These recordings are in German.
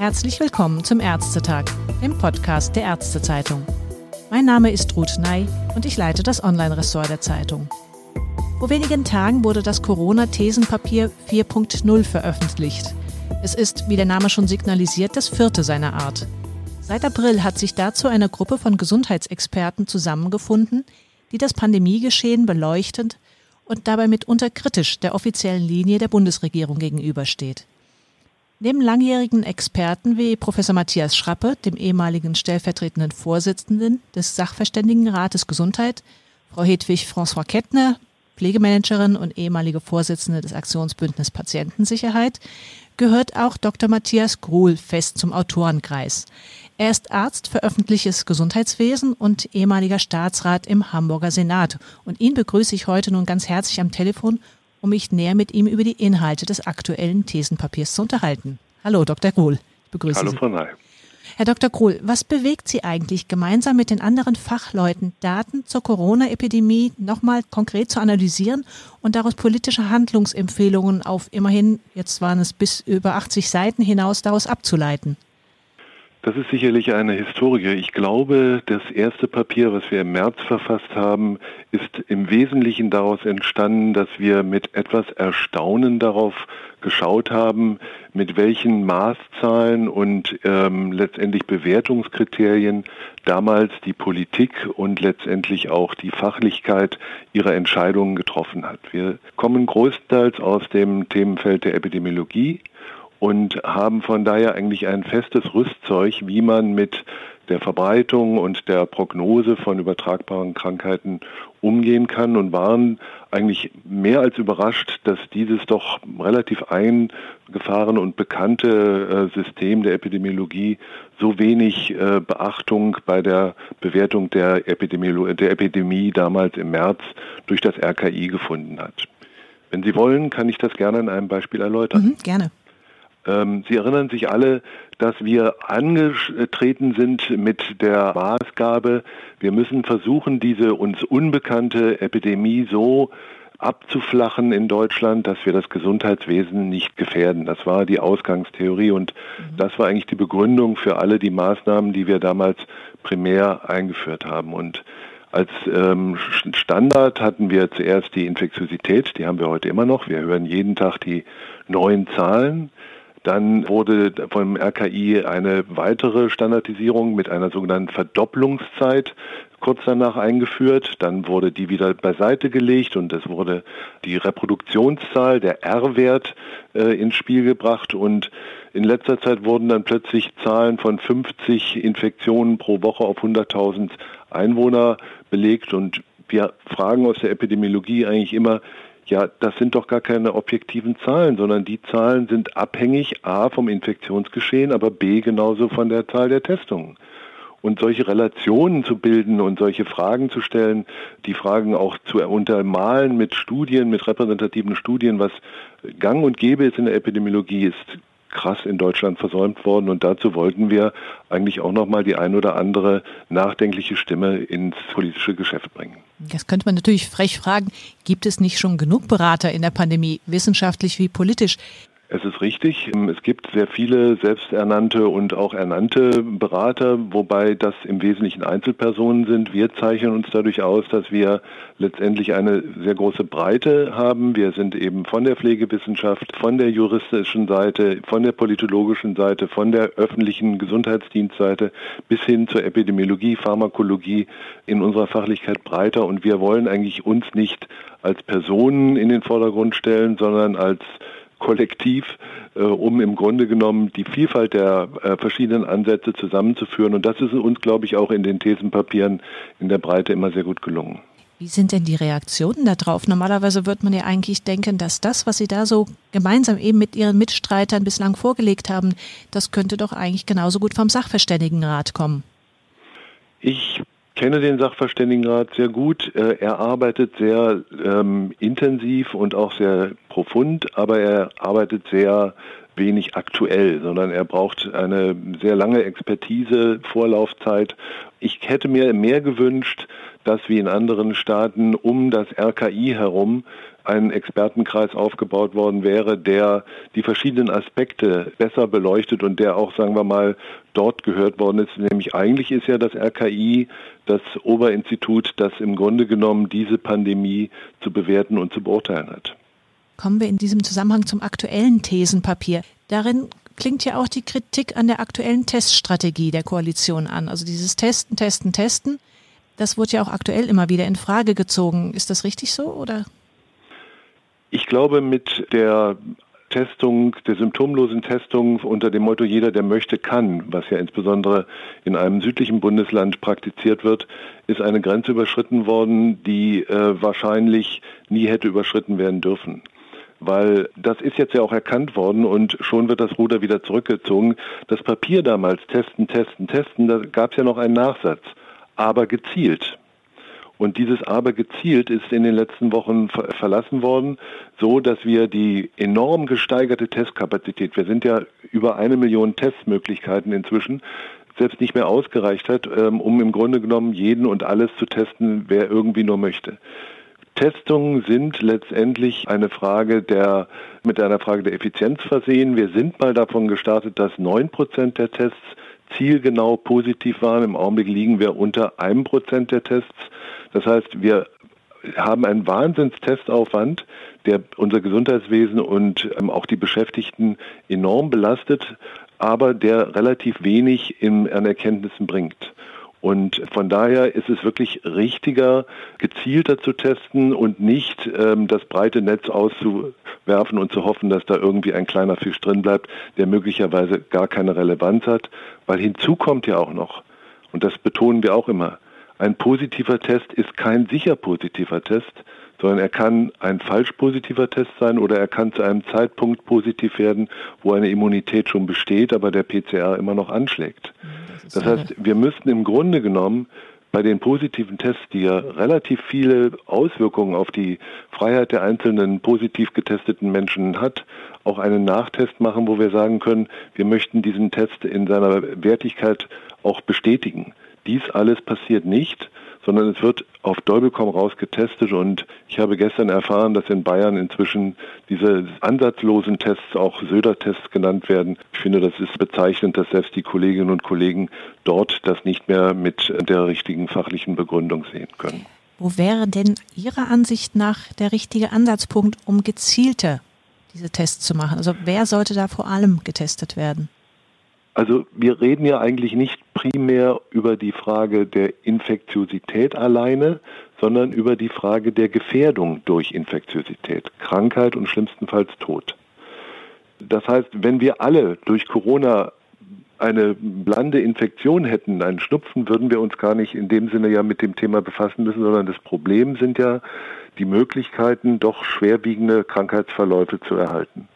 Herzlich willkommen zum Ärztetag, dem Podcast der Ärztezeitung. Mein Name ist Ruth Ney und ich leite das Online-Ressort der Zeitung. Vor wenigen Tagen wurde das Corona-Thesenpapier 4.0 veröffentlicht. Es ist, wie der Name schon signalisiert, das vierte seiner Art. Seit April hat sich dazu eine Gruppe von Gesundheitsexperten zusammengefunden, die das Pandemiegeschehen beleuchtend und dabei mitunter kritisch der offiziellen Linie der Bundesregierung gegenübersteht. Neben langjährigen Experten wie Professor Matthias Schrappe, dem ehemaligen stellvertretenden Vorsitzenden des Sachverständigenrates Gesundheit, Frau Hedwig François Kettner, Pflegemanagerin und ehemalige Vorsitzende des Aktionsbündnis Patientensicherheit, gehört auch Dr. Matthias Gruhl fest zum Autorenkreis. Er ist Arzt für öffentliches Gesundheitswesen und ehemaliger Staatsrat im Hamburger Senat. Und ihn begrüße ich heute nun ganz herzlich am Telefon um mich näher mit ihm über die Inhalte des aktuellen Thesenpapiers zu unterhalten. Hallo, Dr. Gruhl. Ich begrüße Hallo, Sie. Frau Ney. Herr Dr. Gruhl, was bewegt Sie eigentlich, gemeinsam mit den anderen Fachleuten Daten zur Corona-Epidemie nochmal konkret zu analysieren und daraus politische Handlungsempfehlungen auf immerhin, jetzt waren es bis über 80 Seiten hinaus, daraus abzuleiten? Das ist sicherlich eine Historie. Ich glaube, das erste Papier, was wir im März verfasst haben, ist im Wesentlichen daraus entstanden, dass wir mit etwas Erstaunen darauf geschaut haben, mit welchen Maßzahlen und ähm, letztendlich Bewertungskriterien damals die Politik und letztendlich auch die Fachlichkeit ihrer Entscheidungen getroffen hat. Wir kommen größtenteils aus dem Themenfeld der Epidemiologie und haben von daher eigentlich ein festes Rüstzeug, wie man mit der Verbreitung und der Prognose von übertragbaren Krankheiten umgehen kann und waren eigentlich mehr als überrascht, dass dieses doch relativ eingefahrene und bekannte äh, System der Epidemiologie so wenig äh, Beachtung bei der Bewertung der, Epidemiolo der Epidemie damals im März durch das RKI gefunden hat. Wenn Sie wollen, kann ich das gerne in einem Beispiel erläutern. Mhm, gerne. Ähm, Sie erinnern sich alle, dass wir angetreten sind mit der Maßgabe, wir müssen versuchen, diese uns unbekannte Epidemie so abzuflachen in Deutschland, dass wir das Gesundheitswesen nicht gefährden. Das war die Ausgangstheorie und mhm. das war eigentlich die Begründung für alle die Maßnahmen, die wir damals primär eingeführt haben. Und als ähm, Standard hatten wir zuerst die Infektiosität, die haben wir heute immer noch. Wir hören jeden Tag die neuen Zahlen. Dann wurde vom RKI eine weitere Standardisierung mit einer sogenannten Verdopplungszeit kurz danach eingeführt. Dann wurde die wieder beiseite gelegt und es wurde die Reproduktionszahl, der R-Wert, äh, ins Spiel gebracht. Und in letzter Zeit wurden dann plötzlich Zahlen von 50 Infektionen pro Woche auf 100.000 Einwohner belegt. Und wir fragen aus der Epidemiologie eigentlich immer, ja, das sind doch gar keine objektiven Zahlen, sondern die Zahlen sind abhängig A vom Infektionsgeschehen, aber B genauso von der Zahl der Testungen. Und solche Relationen zu bilden und solche Fragen zu stellen, die Fragen auch zu untermalen mit Studien, mit repräsentativen Studien, was gang und gäbe ist in der Epidemiologie, ist krass in Deutschland versäumt worden. Und dazu wollten wir eigentlich auch nochmal die ein oder andere nachdenkliche Stimme ins politische Geschäft bringen. Das könnte man natürlich frech fragen, gibt es nicht schon genug Berater in der Pandemie, wissenschaftlich wie politisch? Es ist richtig. Es gibt sehr viele selbsternannte und auch ernannte Berater, wobei das im Wesentlichen Einzelpersonen sind. Wir zeichnen uns dadurch aus, dass wir letztendlich eine sehr große Breite haben. Wir sind eben von der Pflegewissenschaft, von der juristischen Seite, von der politologischen Seite, von der öffentlichen Gesundheitsdienstseite bis hin zur Epidemiologie, Pharmakologie in unserer Fachlichkeit breiter. Und wir wollen eigentlich uns nicht als Personen in den Vordergrund stellen, sondern als Kollektiv, äh, um im Grunde genommen die Vielfalt der äh, verschiedenen Ansätze zusammenzuführen. Und das ist uns, glaube ich, auch in den Thesenpapieren in der Breite immer sehr gut gelungen. Wie sind denn die Reaktionen darauf? Normalerweise wird man ja eigentlich denken, dass das, was Sie da so gemeinsam eben mit Ihren Mitstreitern bislang vorgelegt haben, das könnte doch eigentlich genauso gut vom Sachverständigenrat kommen. Ich kenne den Sachverständigenrat sehr gut. Äh, er arbeitet sehr ähm, intensiv und auch sehr profund, aber er arbeitet sehr wenig aktuell, sondern er braucht eine sehr lange Expertise, Vorlaufzeit. Ich hätte mir mehr gewünscht, dass wie in anderen Staaten um das RKI herum ein Expertenkreis aufgebaut worden wäre, der die verschiedenen Aspekte besser beleuchtet und der auch, sagen wir mal, dort gehört worden ist. Nämlich eigentlich ist ja das RKI das Oberinstitut, das im Grunde genommen diese Pandemie zu bewerten und zu beurteilen hat. Kommen wir in diesem Zusammenhang zum aktuellen Thesenpapier. Darin klingt ja auch die Kritik an der aktuellen Teststrategie der Koalition an. Also dieses Testen, Testen, Testen. Das wurde ja auch aktuell immer wieder in Frage gezogen. Ist das richtig so oder? Ich glaube, mit der Testung, der symptomlosen Testung unter dem Motto jeder, der möchte, kann, was ja insbesondere in einem südlichen Bundesland praktiziert wird, ist eine Grenze überschritten worden, die äh, wahrscheinlich nie hätte überschritten werden dürfen. Weil das ist jetzt ja auch erkannt worden und schon wird das Ruder wieder zurückgezogen. Das Papier damals, testen, testen, testen, da gab es ja noch einen Nachsatz, aber gezielt. Und dieses aber gezielt ist in den letzten Wochen ver verlassen worden, so dass wir die enorm gesteigerte Testkapazität, wir sind ja über eine Million Testmöglichkeiten inzwischen, selbst nicht mehr ausgereicht hat, ähm, um im Grunde genommen jeden und alles zu testen, wer irgendwie nur möchte. Testungen sind letztendlich eine Frage der, mit einer Frage der Effizienz versehen. Wir sind mal davon gestartet, dass neun Prozent der Tests zielgenau positiv waren. Im Augenblick liegen wir unter einem Prozent der Tests. Das heißt, wir haben einen Wahnsinnstestaufwand, der unser Gesundheitswesen und ähm, auch die Beschäftigten enorm belastet, aber der relativ wenig in, an Erkenntnissen bringt. Und von daher ist es wirklich richtiger, gezielter zu testen und nicht ähm, das breite Netz auszuwerfen und zu hoffen, dass da irgendwie ein kleiner Fisch drin bleibt, der möglicherweise gar keine Relevanz hat. Weil hinzu kommt ja auch noch, und das betonen wir auch immer, ein positiver Test ist kein sicher positiver Test, sondern er kann ein falsch positiver Test sein oder er kann zu einem Zeitpunkt positiv werden, wo eine Immunität schon besteht, aber der PCR immer noch anschlägt. Das, das heißt, wir müssten im Grunde genommen bei den positiven Tests, die ja relativ viele Auswirkungen auf die Freiheit der einzelnen positiv getesteten Menschen hat, auch einen Nachtest machen, wo wir sagen können, wir möchten diesen Test in seiner Wertigkeit auch bestätigen. Dies alles passiert nicht, sondern es wird auf Däubelkomm raus getestet und ich habe gestern erfahren, dass in Bayern inzwischen diese ansatzlosen Tests auch Söder-Tests genannt werden. Ich finde, das ist bezeichnend, dass selbst die Kolleginnen und Kollegen dort das nicht mehr mit der richtigen fachlichen Begründung sehen können. Wo wäre denn Ihrer Ansicht nach der richtige Ansatzpunkt, um gezielte diese Tests zu machen? Also wer sollte da vor allem getestet werden? Also wir reden ja eigentlich nicht primär über die Frage der Infektiosität alleine, sondern über die Frage der Gefährdung durch Infektiosität, Krankheit und schlimmstenfalls Tod. Das heißt, wenn wir alle durch Corona eine blande Infektion hätten, einen Schnupfen, würden wir uns gar nicht in dem Sinne ja mit dem Thema befassen müssen, sondern das Problem sind ja die Möglichkeiten, doch schwerwiegende Krankheitsverläufe zu erhalten.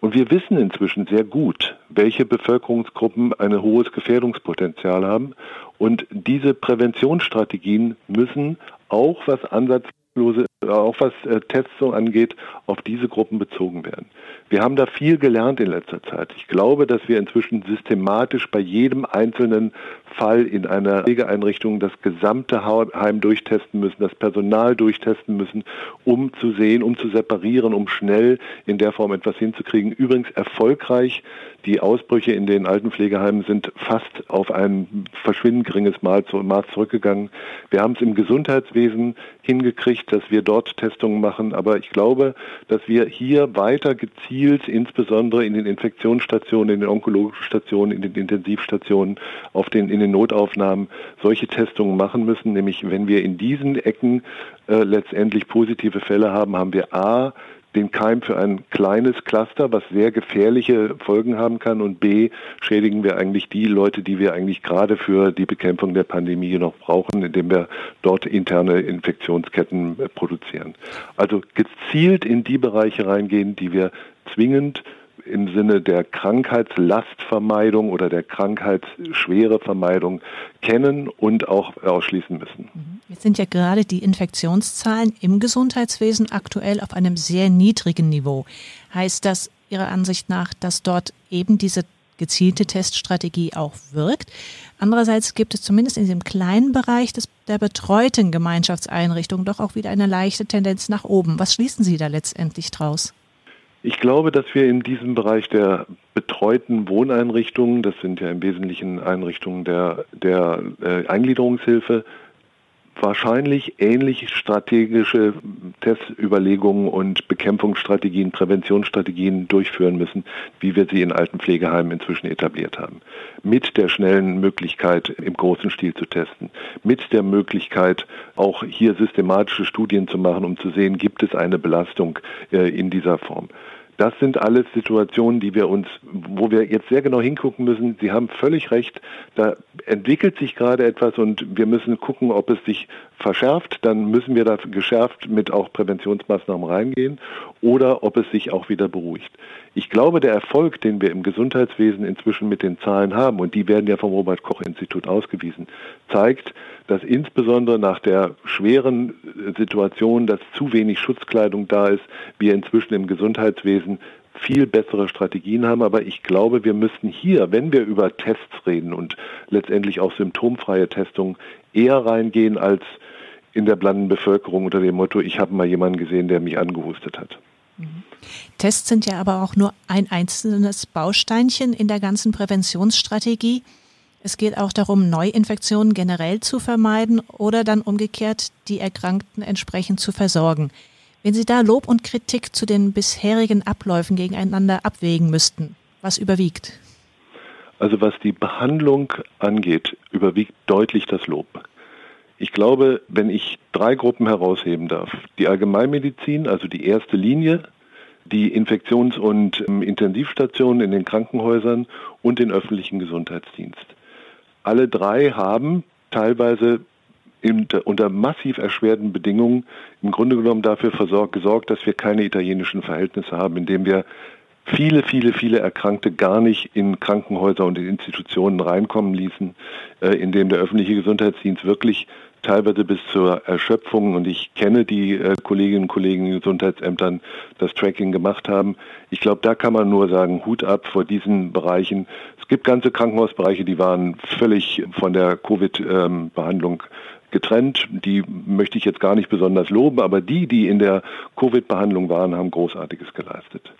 Und wir wissen inzwischen sehr gut, welche Bevölkerungsgruppen ein hohes Gefährdungspotenzial haben. Und diese Präventionsstrategien müssen auch was ansatzlose, auch was äh, Testung angeht, auf diese Gruppen bezogen werden. Wir haben da viel gelernt in letzter Zeit. Ich glaube, dass wir inzwischen systematisch bei jedem einzelnen Fall in einer Pflegeeinrichtung das gesamte Heim durchtesten müssen, das Personal durchtesten müssen, um zu sehen, um zu separieren, um schnell in der Form etwas hinzukriegen. Übrigens erfolgreich. Die Ausbrüche in den Altenpflegeheimen sind fast auf ein verschwindend geringes Maß zurückgegangen. Wir haben es im Gesundheitswesen hingekriegt, dass wir dort Testungen machen. Aber ich glaube, dass wir hier weiter gezielt, insbesondere in den Infektionsstationen, in den onkologischen Stationen, in den Intensivstationen, auf den, in den Notaufnahmen solche Testungen machen müssen. Nämlich, wenn wir in diesen Ecken äh, letztendlich positive Fälle haben, haben wir A, den Keim für ein kleines Cluster, was sehr gefährliche Folgen haben kann. Und B, schädigen wir eigentlich die Leute, die wir eigentlich gerade für die Bekämpfung der Pandemie noch brauchen, indem wir dort interne Infektionsketten äh, produzieren. Also gezielt in die Bereiche reingehen, die wir zwingend im Sinne der Krankheitslastvermeidung oder der Krankheitsschwerevermeidung kennen und auch ausschließen müssen. Mhm. Jetzt sind ja gerade die Infektionszahlen im Gesundheitswesen aktuell auf einem sehr niedrigen Niveau. Heißt das, Ihrer Ansicht nach, dass dort eben diese gezielte Teststrategie auch wirkt. Andererseits gibt es zumindest in diesem kleinen Bereich des, der betreuten Gemeinschaftseinrichtungen doch auch wieder eine leichte Tendenz nach oben. Was schließen Sie da letztendlich draus? Ich glaube, dass wir in diesem Bereich der betreuten Wohneinrichtungen, das sind ja im Wesentlichen Einrichtungen der, der äh, Eingliederungshilfe, wahrscheinlich ähnlich strategische Testüberlegungen und Bekämpfungsstrategien, Präventionsstrategien durchführen müssen, wie wir sie in alten Pflegeheimen inzwischen etabliert haben. Mit der schnellen Möglichkeit, im großen Stil zu testen. Mit der Möglichkeit, auch hier systematische Studien zu machen, um zu sehen, gibt es eine Belastung äh, in dieser Form. Das sind alles Situationen, die wir uns, wo wir jetzt sehr genau hingucken müssen. Sie haben völlig recht. Da entwickelt sich gerade etwas und wir müssen gucken, ob es sich verschärft. Dann müssen wir da geschärft mit auch Präventionsmaßnahmen reingehen oder ob es sich auch wieder beruhigt. Ich glaube, der Erfolg, den wir im Gesundheitswesen inzwischen mit den Zahlen haben, und die werden ja vom Robert Koch Institut ausgewiesen, zeigt, dass insbesondere nach der schweren Situation, dass zu wenig Schutzkleidung da ist, wir inzwischen im Gesundheitswesen viel bessere Strategien haben. Aber ich glaube, wir müssten hier, wenn wir über Tests reden und letztendlich auch symptomfreie Testung, eher reingehen als in der blanden Bevölkerung unter dem Motto, ich habe mal jemanden gesehen, der mich angehustet hat. Tests sind ja aber auch nur ein einzelnes Bausteinchen in der ganzen Präventionsstrategie. Es geht auch darum, Neuinfektionen generell zu vermeiden oder dann umgekehrt die Erkrankten entsprechend zu versorgen. Wenn Sie da Lob und Kritik zu den bisherigen Abläufen gegeneinander abwägen müssten, was überwiegt? Also was die Behandlung angeht, überwiegt deutlich das Lob. Ich glaube, wenn ich drei Gruppen herausheben darf, die Allgemeinmedizin, also die erste Linie, die Infektions- und ähm, Intensivstationen in den Krankenhäusern und den öffentlichen Gesundheitsdienst. Alle drei haben teilweise unter massiv erschwerten Bedingungen im Grunde genommen dafür versorgt, gesorgt, dass wir keine italienischen Verhältnisse haben, indem wir viele, viele, viele Erkrankte gar nicht in Krankenhäuser und in Institutionen reinkommen ließen, äh, indem der öffentliche Gesundheitsdienst wirklich teilweise bis zur Erschöpfung und ich kenne die äh, Kolleginnen und Kollegen in Gesundheitsämtern, das Tracking gemacht haben. Ich glaube, da kann man nur sagen, Hut ab vor diesen Bereichen. Es gibt ganze Krankenhausbereiche, die waren völlig von der Covid-Behandlung getrennt. Die möchte ich jetzt gar nicht besonders loben, aber die, die in der Covid-Behandlung waren, haben Großartiges geleistet.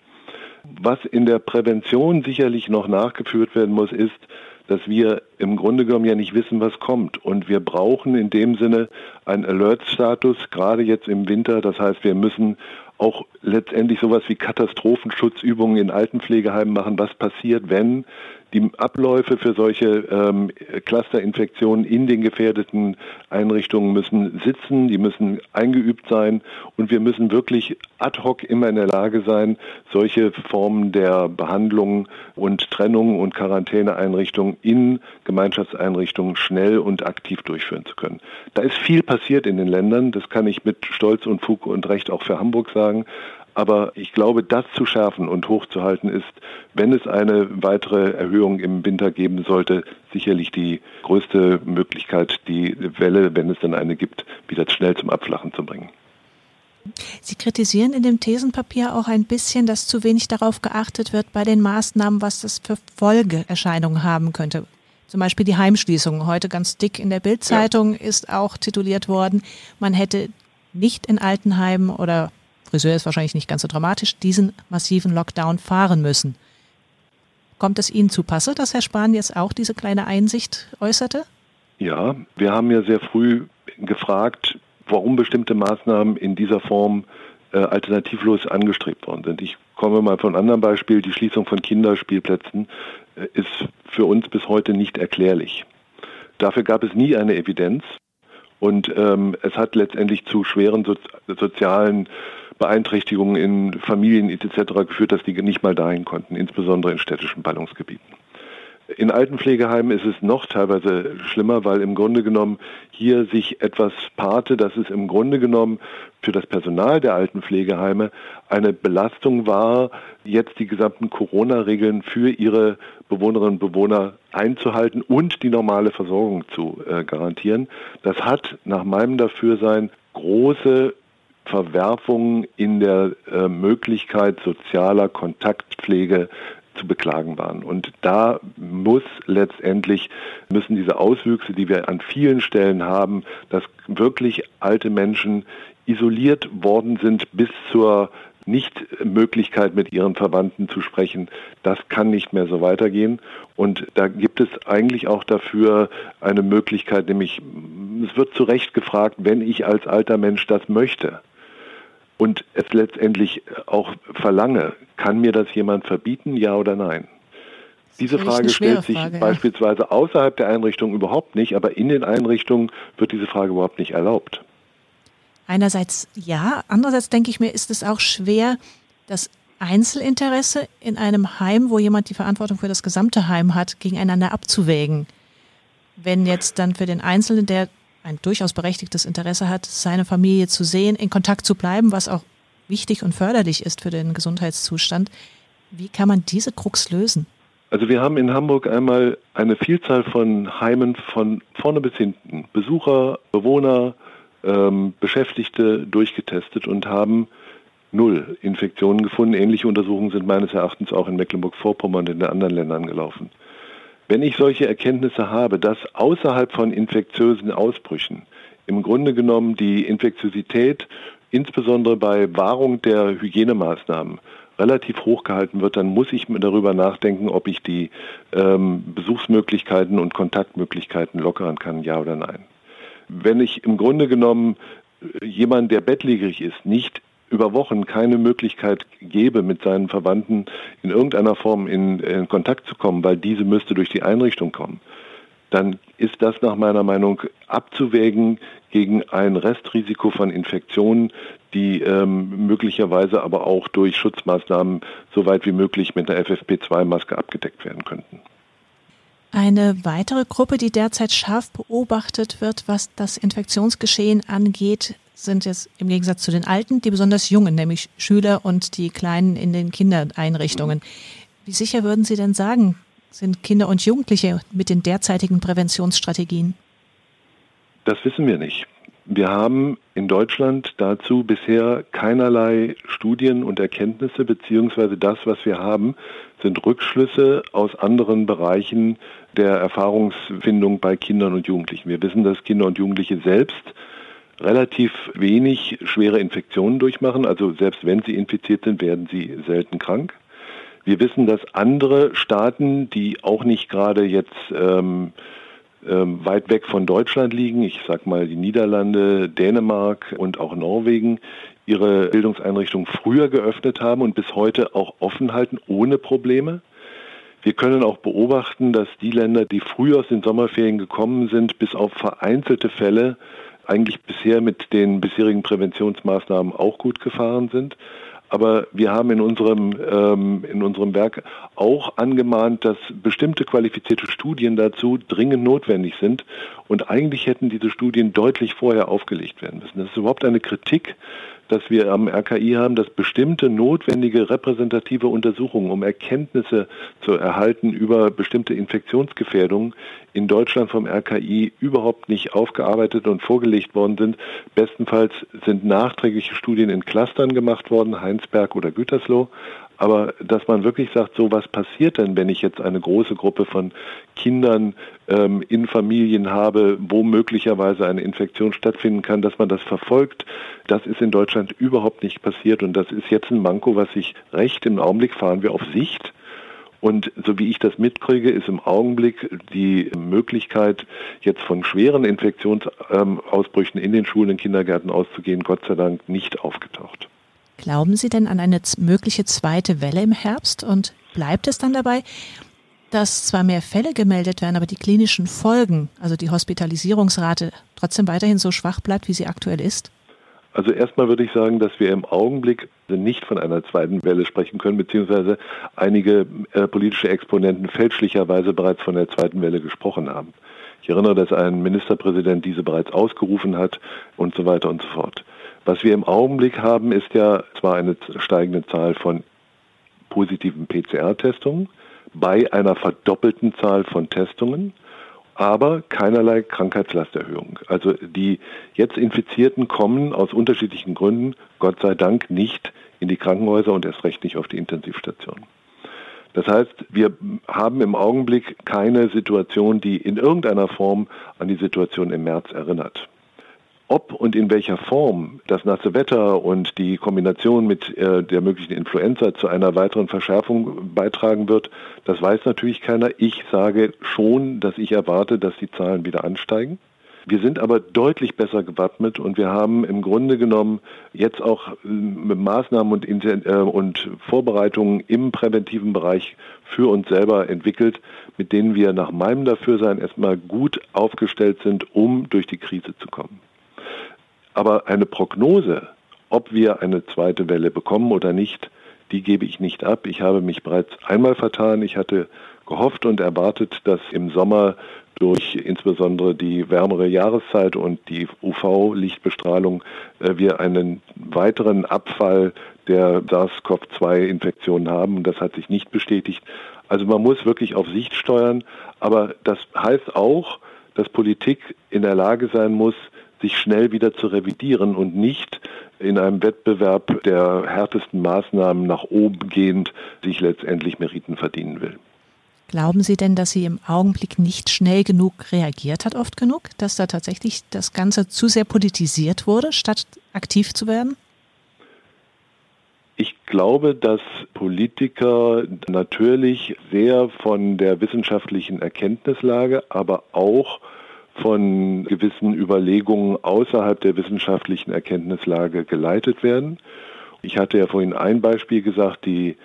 Was in der Prävention sicherlich noch nachgeführt werden muss, ist, dass wir im Grunde genommen ja nicht wissen, was kommt. Und wir brauchen in dem Sinne einen Alert-Status, gerade jetzt im Winter. Das heißt, wir müssen auch letztendlich sowas wie Katastrophenschutzübungen in Altenpflegeheimen machen. Was passiert, wenn die Abläufe für solche ähm, Clusterinfektionen in den gefährdeten Einrichtungen müssen sitzen, die müssen eingeübt sein und wir müssen wirklich ad hoc immer in der Lage sein, solche Formen der Behandlung und Trennung und Quarantäneeinrichtungen in Gemeinschaftseinrichtungen schnell und aktiv durchführen zu können. Da ist viel passiert in den Ländern, das kann ich mit Stolz und Fug und Recht auch für Hamburg sagen. Aber ich glaube, das zu schärfen und hochzuhalten ist, wenn es eine weitere Erhöhung im Winter geben sollte, sicherlich die größte Möglichkeit, die Welle, wenn es dann eine gibt, wieder schnell zum Abflachen zu bringen. Sie kritisieren in dem Thesenpapier auch ein bisschen, dass zu wenig darauf geachtet wird bei den Maßnahmen, was das für Folgeerscheinungen haben könnte. Zum Beispiel die Heimschließung. Heute ganz dick in der Bildzeitung ja. ist auch tituliert worden, man hätte nicht in Altenheimen oder Friseur ist wahrscheinlich nicht ganz so dramatisch, diesen massiven Lockdown fahren müssen. Kommt es Ihnen zu Passe, dass Herr Spahn jetzt auch diese kleine Einsicht äußerte? Ja, wir haben ja sehr früh gefragt, warum bestimmte Maßnahmen in dieser Form äh, alternativlos angestrebt worden sind. Ich komme mal von einem anderen Beispiel. Die Schließung von Kinderspielplätzen äh, ist für uns bis heute nicht erklärlich. Dafür gab es nie eine Evidenz und ähm, es hat letztendlich zu schweren so sozialen Beeinträchtigungen in Familien etc. geführt, dass die nicht mal dahin konnten, insbesondere in städtischen Ballungsgebieten. In Altenpflegeheimen ist es noch teilweise schlimmer, weil im Grunde genommen hier sich etwas paarte, dass es im Grunde genommen für das Personal der Altenpflegeheime eine Belastung war, jetzt die gesamten Corona-Regeln für ihre Bewohnerinnen und Bewohner einzuhalten und die normale Versorgung zu äh, garantieren. Das hat nach meinem Dafürsein große Verwerfungen in der äh, Möglichkeit sozialer Kontaktpflege zu beklagen waren. Und da muss letztendlich, müssen diese Auswüchse, die wir an vielen Stellen haben, dass wirklich alte Menschen isoliert worden sind bis zur Nichtmöglichkeit mit ihren Verwandten zu sprechen, das kann nicht mehr so weitergehen. Und da gibt es eigentlich auch dafür eine Möglichkeit, nämlich es wird zu Recht gefragt, wenn ich als alter Mensch das möchte und es letztendlich auch verlange, kann mir das jemand verbieten, ja oder nein? Diese Frage stellt sich Frage, ja. beispielsweise außerhalb der Einrichtung überhaupt nicht, aber in den Einrichtungen wird diese Frage überhaupt nicht erlaubt. Einerseits ja, andererseits denke ich mir, ist es auch schwer, das Einzelinteresse in einem Heim, wo jemand die Verantwortung für das gesamte Heim hat, gegeneinander abzuwägen. Wenn jetzt dann für den Einzelnen, der ein durchaus berechtigtes Interesse hat, seine Familie zu sehen, in Kontakt zu bleiben, was auch wichtig und förderlich ist für den Gesundheitszustand, wie kann man diese Krux lösen? Also wir haben in Hamburg einmal eine Vielzahl von Heimen von vorne bis hinten, Besucher, Bewohner, ähm, Beschäftigte durchgetestet und haben null Infektionen gefunden. Ähnliche Untersuchungen sind meines Erachtens auch in Mecklenburg-Vorpommern und in den anderen Ländern gelaufen. Wenn ich solche Erkenntnisse habe, dass außerhalb von infektiösen Ausbrüchen im Grunde genommen die Infektiosität insbesondere bei Wahrung der Hygienemaßnahmen relativ hoch gehalten wird, dann muss ich darüber nachdenken, ob ich die ähm, Besuchsmöglichkeiten und Kontaktmöglichkeiten lockern kann, ja oder nein. Wenn ich im Grunde genommen äh, jemand, der bettlägerig ist, nicht über Wochen keine Möglichkeit gebe, mit seinen Verwandten in irgendeiner Form in, in, Kontakt zu kommen, weil diese müsste durch die Einrichtung kommen, dann ist das nach meiner Meinung abzuwägen gegen ein Restrisiko von Infektionen, die ähm, möglicherweise aber auch durch Schutzmaßnahmen so weit wie möglich mit einer FFP2-Maske abgedeckt werden könnten. Eine weitere Gruppe, die derzeit scharf beobachtet wird, was das Infektionsgeschehen angeht, sind jetzt im Gegensatz zu den Alten die besonders Jungen, nämlich Schüler und die Kleinen in den Kindereinrichtungen. Wie sicher würden Sie denn sagen, sind Kinder und Jugendliche mit den derzeitigen Präventionsstrategien? Das wissen wir nicht. Wir haben in Deutschland dazu bisher keinerlei Studien und Erkenntnisse, beziehungsweise das, was wir haben, sind Rückschlüsse aus anderen Bereichen der Erfahrungsfindung bei Kindern und Jugendlichen. Wir wissen, dass Kinder und Jugendliche selbst relativ wenig schwere Infektionen durchmachen. Also selbst wenn sie infiziert sind, werden sie selten krank. Wir wissen, dass andere Staaten, die auch nicht gerade jetzt ähm, ähm, weit weg von Deutschland liegen, ich sag mal die Niederlande, Dänemark und auch Norwegen, ihre Bildungseinrichtungen früher geöffnet haben und bis heute auch offen halten, ohne Probleme. Wir können auch beobachten, dass die Länder, die früh aus den Sommerferien gekommen sind, bis auf vereinzelte Fälle eigentlich bisher mit den bisherigen Präventionsmaßnahmen auch gut gefahren sind. Aber wir haben in unserem, ähm, in unserem Werk auch angemahnt, dass bestimmte qualifizierte Studien dazu dringend notwendig sind. Und eigentlich hätten diese Studien deutlich vorher aufgelegt werden müssen. Das ist überhaupt eine Kritik dass wir am RKI haben, dass bestimmte notwendige repräsentative Untersuchungen, um Erkenntnisse zu erhalten über bestimmte Infektionsgefährdungen, in Deutschland vom RKI überhaupt nicht aufgearbeitet und vorgelegt worden sind. Bestenfalls sind nachträgliche Studien in Clustern gemacht worden, Heinsberg oder Gütersloh, aber dass man wirklich sagt, so was passiert denn, wenn ich jetzt eine große Gruppe von Kindern ähm, in Familien habe, wo möglicherweise eine Infektion stattfinden kann, dass man das verfolgt, das ist in Deutschland überhaupt nicht passiert und das ist jetzt ein Manko, was sich recht im Augenblick fahren wir auf Sicht. Und so wie ich das mitkriege, ist im Augenblick die Möglichkeit, jetzt von schweren Infektionsausbrüchen in den Schulen und Kindergärten auszugehen, Gott sei Dank nicht aufgetaucht. Glauben Sie denn an eine mögliche zweite Welle im Herbst? Und bleibt es dann dabei, dass zwar mehr Fälle gemeldet werden, aber die klinischen Folgen, also die Hospitalisierungsrate, trotzdem weiterhin so schwach bleibt, wie sie aktuell ist? Also erstmal würde ich sagen, dass wir im Augenblick nicht von einer zweiten Welle sprechen können, beziehungsweise einige äh, politische Exponenten fälschlicherweise bereits von der zweiten Welle gesprochen haben. Ich erinnere, dass ein Ministerpräsident diese bereits ausgerufen hat und so weiter und so fort. Was wir im Augenblick haben, ist ja zwar eine steigende Zahl von positiven PCR-Testungen bei einer verdoppelten Zahl von Testungen. aber keinerlei Krankheitslasterhöhung. Also die jetzt Infizierten kommen aus unterschiedlichen Gründen, Gott sei Dank, nicht in die Krankenhäuser und erst recht nicht auf die Intensivstation. Das heißt, wir haben im Augenblick keine Situation, die in irgendeiner Form an die Situation im März erinnert. Ob und in welcher Form das nasse Wetter und die Kombination mit äh, der möglichen Influenza zu einer weiteren Verschärfung beitragen wird, das weiß natürlich keiner. Ich sage schon, dass ich erwarte, dass die Zahlen wieder ansteigen. Wir sind aber deutlich besser gewappnet und wir haben im Grunde genommen jetzt auch äh, mit Maßnahmen und, äh, und Vorbereitungen im präventiven Bereich für uns selber entwickelt, mit denen wir nach meinem Dafürsein erstmal gut aufgestellt sind, um durch die Krise zu kommen. Aber eine Prognose, ob wir eine zweite Welle bekommen oder nicht, die gebe ich nicht ab. Ich habe mich bereits einmal vertan. Ich hatte gehofft und erwartet, dass im Sommer durch insbesondere die wärmere Jahreszeit und die UV-Lichtbestrahlung äh, wir einen weiteren Abfall der SARS-CoV-2-Infektionen haben. Das hat sich nicht bestätigt. Also man muss wirklich auf Sicht steuern. Aber das heißt auch, dass Politik in der Lage sein muss, sich schnell wieder zu revidieren und nicht in einem Wettbewerb der härtesten Maßnahmen nach oben gehend sich letztendlich Meriten verdienen will. Glauben Sie denn, dass sie im Augenblick nicht schnell genug reagiert hat, oft genug, dass da tatsächlich das Ganze zu sehr politisiert wurde, statt aktiv zu werden? Ich glaube, dass Politiker natürlich sehr von der wissenschaftlichen Erkenntnislage, aber auch von gewissen Überlegungen außerhalb der wissenschaftlichen Erkenntnislage geleitet werden. Ich hatte ja vorhin ein Beispiel gesagt, die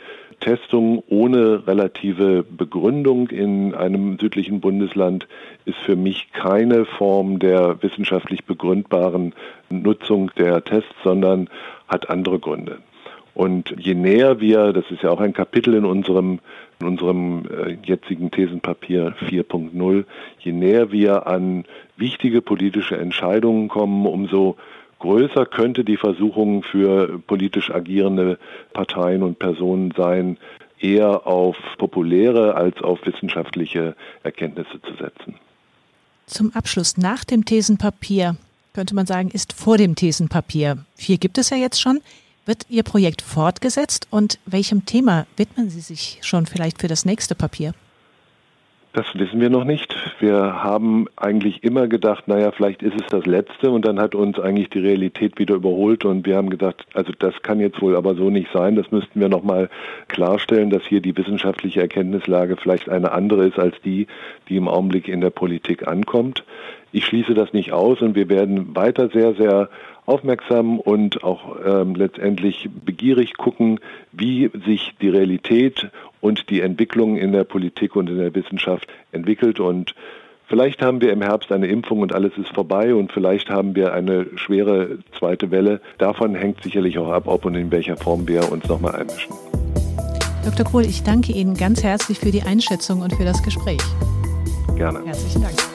Testung ohne relative Begründung in einem südlichen Bundesland ist für mich keine Form der wissenschaftlich begründbaren Nutzung der Tests, sondern hat andere Gründe. Und je näher wir, das ist ja auch ein Kapitel in unserem, in unserem äh, jetzigen Thesenpapier 4.0, je näher wir an wichtige politische Entscheidungen kommen, umso größer könnte die Versuchung für politisch agierende Parteien und Personen sein, eher auf populäre als auf wissenschaftliche Erkenntnisse zu setzen. Zum Abschluss nach dem Thesenpapier könnte man sagen, ist vor dem Thesenpapier. Vier gibt es ja jetzt schon. Wird Ihr Projekt fortgesetzt und welchem Thema widmen Sie sich schon vielleicht für das nächste Papier? Das wissen wir noch nicht. Wir haben eigentlich immer gedacht, naja, vielleicht ist es das Letzte und dann hat uns eigentlich die Realität wieder überholt und wir haben gedacht, also das kann jetzt wohl aber so nicht sein. Das müssten wir nochmal klarstellen, dass hier die wissenschaftliche Erkenntnislage vielleicht eine andere ist als die, die im Augenblick in der Politik ankommt. Ich schließe das nicht aus und wir werden weiter sehr, sehr aufmerksam und auch ähm, letztendlich begierig gucken, wie sich die Realität und die Entwicklung in der Politik und in der Wissenschaft entwickelt. Und vielleicht haben wir im Herbst eine Impfung und alles ist vorbei und vielleicht haben wir eine schwere zweite Welle. Davon hängt sicherlich auch ab, ob und in welcher Form wir uns nochmal einmischen. Dr. Kohl, ich danke Ihnen ganz herzlich für die Einschätzung und für das Gespräch. Gerne. Herzlichen Dank.